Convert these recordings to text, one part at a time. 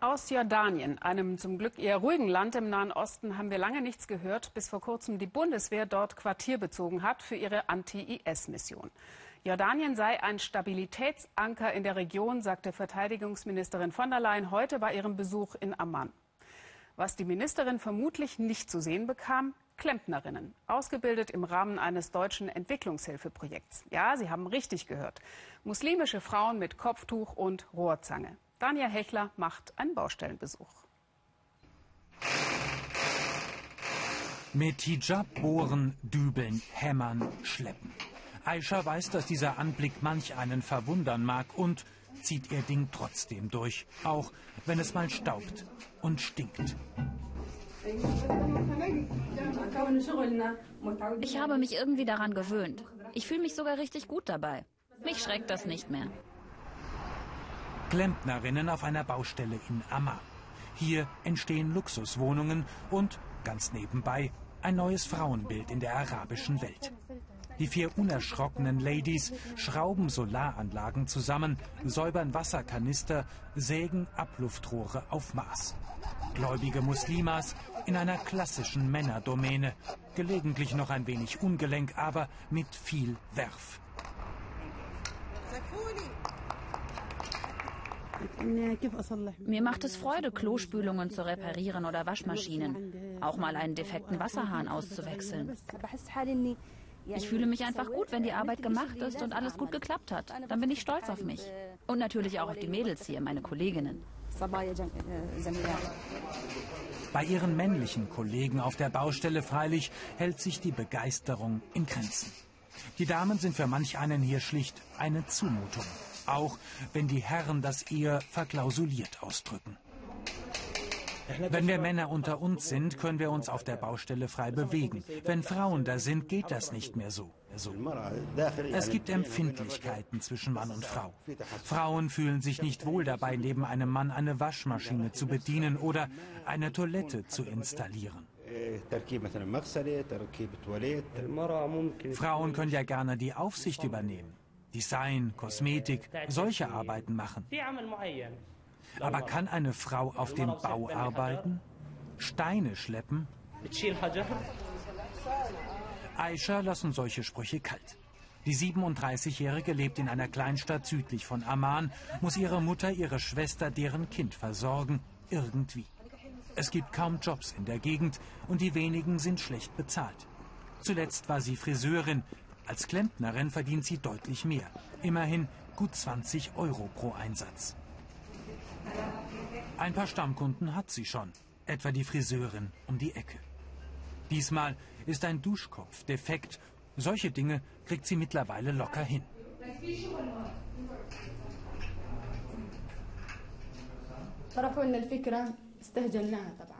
Aus Jordanien, einem zum Glück eher ruhigen Land im Nahen Osten, haben wir lange nichts gehört, bis vor kurzem die Bundeswehr dort Quartier bezogen hat für ihre Anti-IS-Mission. Jordanien sei ein Stabilitätsanker in der Region, sagte Verteidigungsministerin von der Leyen heute bei ihrem Besuch in Amman. Was die Ministerin vermutlich nicht zu sehen bekam, Klempnerinnen, ausgebildet im Rahmen eines deutschen Entwicklungshilfeprojekts. Ja, Sie haben richtig gehört. Muslimische Frauen mit Kopftuch und Rohrzange. Daniel Hechler macht einen Baustellenbesuch. Mit Hijab bohren, dübeln, hämmern, schleppen. Aisha weiß, dass dieser Anblick manch einen verwundern mag und zieht ihr Ding trotzdem durch, auch wenn es mal staubt und stinkt. Ich habe mich irgendwie daran gewöhnt. Ich fühle mich sogar richtig gut dabei. Mich schreckt das nicht mehr. Klempnerinnen auf einer Baustelle in Amman. Hier entstehen Luxuswohnungen und, ganz nebenbei, ein neues Frauenbild in der arabischen Welt. Die vier unerschrockenen Ladies schrauben Solaranlagen zusammen, säubern Wasserkanister, sägen Abluftrohre auf Maß. Gläubige Muslimas in einer klassischen Männerdomäne, gelegentlich noch ein wenig ungelenk, aber mit viel Werf. Mir macht es Freude, Klospülungen zu reparieren oder Waschmaschinen. Auch mal einen defekten Wasserhahn auszuwechseln. Ich fühle mich einfach gut, wenn die Arbeit gemacht ist und alles gut geklappt hat. Dann bin ich stolz auf mich. Und natürlich auch auf die Mädels hier, meine Kolleginnen. Bei ihren männlichen Kollegen auf der Baustelle freilich hält sich die Begeisterung in Grenzen. Die Damen sind für manch einen hier schlicht eine Zumutung auch wenn die Herren das eher verklausuliert ausdrücken. Wenn wir Männer unter uns sind, können wir uns auf der Baustelle frei bewegen. Wenn Frauen da sind, geht das nicht mehr so. Es gibt Empfindlichkeiten zwischen Mann und Frau. Frauen fühlen sich nicht wohl dabei, neben einem Mann eine Waschmaschine zu bedienen oder eine Toilette zu installieren. Frauen können ja gerne die Aufsicht übernehmen. Design, Kosmetik, solche Arbeiten machen. Aber kann eine Frau auf dem Bau arbeiten? Steine schleppen? Aisha lassen solche Sprüche kalt. Die 37-Jährige lebt in einer Kleinstadt südlich von Amman, muss ihre Mutter, ihre Schwester, deren Kind versorgen, irgendwie. Es gibt kaum Jobs in der Gegend und die wenigen sind schlecht bezahlt. Zuletzt war sie Friseurin, als Klempnerin verdient sie deutlich mehr. Immerhin gut 20 Euro pro Einsatz. Ein paar Stammkunden hat sie schon, etwa die Friseurin um die Ecke. Diesmal ist ein Duschkopf defekt. Solche Dinge kriegt sie mittlerweile locker hin.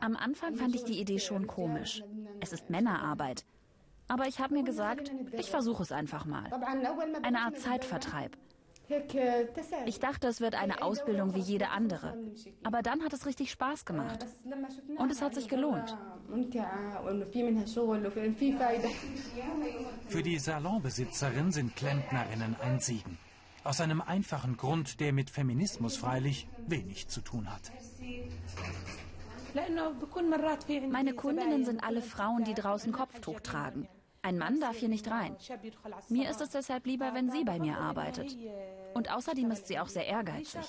Am Anfang fand ich die Idee schon komisch. Es ist Männerarbeit. Aber ich habe mir gesagt, ich versuche es einfach mal. Eine Art Zeitvertreib. Ich dachte, es wird eine Ausbildung wie jede andere. Aber dann hat es richtig Spaß gemacht. Und es hat sich gelohnt. Für die Salonbesitzerin sind Klempnerinnen ein Segen. Aus einem einfachen Grund, der mit Feminismus freilich wenig zu tun hat. Meine Kundinnen sind alle Frauen, die draußen Kopftuch tragen. Ein Mann darf hier nicht rein. Mir ist es deshalb lieber, wenn sie bei mir arbeitet. Und außerdem ist sie auch sehr ehrgeizig.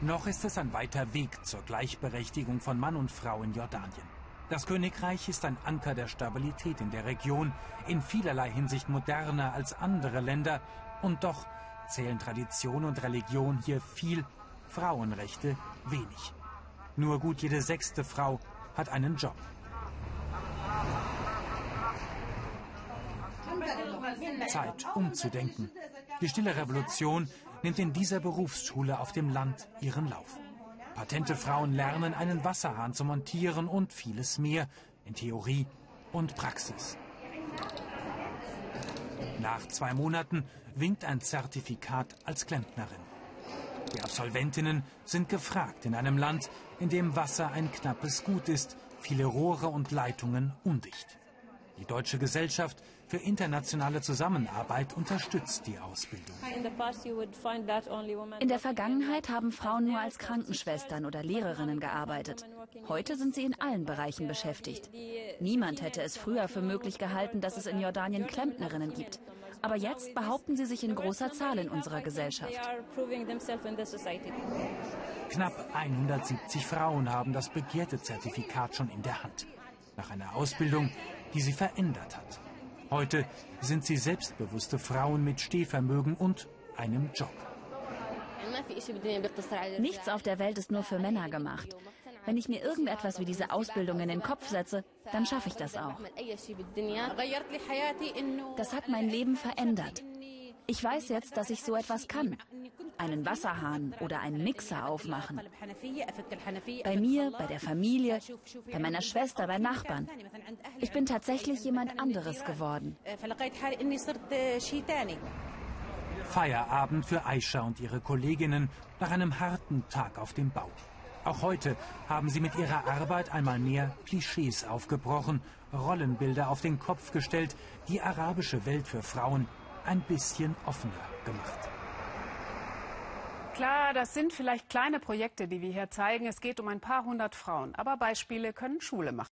Noch ist es ein weiter Weg zur Gleichberechtigung von Mann und Frau in Jordanien. Das Königreich ist ein Anker der Stabilität in der Region, in vielerlei Hinsicht moderner als andere Länder. Und doch zählen Tradition und Religion hier viel, Frauenrechte wenig. Nur gut jede sechste Frau hat einen Job. Zeit, umzudenken. Die stille Revolution nimmt in dieser Berufsschule auf dem Land ihren Lauf. Patente Frauen lernen, einen Wasserhahn zu montieren und vieles mehr in Theorie und Praxis. Nach zwei Monaten winkt ein Zertifikat als Klempnerin. Die Absolventinnen sind gefragt in einem Land, in dem Wasser ein knappes Gut ist, viele Rohre und Leitungen undicht. Die Deutsche Gesellschaft für internationale Zusammenarbeit unterstützt die Ausbildung. In der Vergangenheit haben Frauen nur als Krankenschwestern oder Lehrerinnen gearbeitet. Heute sind sie in allen Bereichen beschäftigt. Niemand hätte es früher für möglich gehalten, dass es in Jordanien Klempnerinnen gibt. Aber jetzt behaupten sie sich in großer Zahl in unserer Gesellschaft. Knapp 170 Frauen haben das begehrte Zertifikat schon in der Hand. Nach einer Ausbildung, die sie verändert hat. Heute sind sie selbstbewusste Frauen mit Stehvermögen und einem Job. Nichts auf der Welt ist nur für Männer gemacht. Wenn ich mir irgendetwas wie diese Ausbildung in den Kopf setze, dann schaffe ich das auch. Das hat mein Leben verändert. Ich weiß jetzt, dass ich so etwas kann. Einen Wasserhahn oder einen Mixer aufmachen. Bei mir, bei der Familie, bei meiner Schwester, bei Nachbarn. Ich bin tatsächlich jemand anderes geworden. Feierabend für Aisha und ihre Kolleginnen nach einem harten Tag auf dem Bau. Auch heute haben sie mit ihrer Arbeit einmal mehr Klischees aufgebrochen, Rollenbilder auf den Kopf gestellt, die arabische Welt für Frauen ein bisschen offener gemacht. Klar, das sind vielleicht kleine Projekte, die wir hier zeigen. Es geht um ein paar hundert Frauen. Aber Beispiele können Schule machen.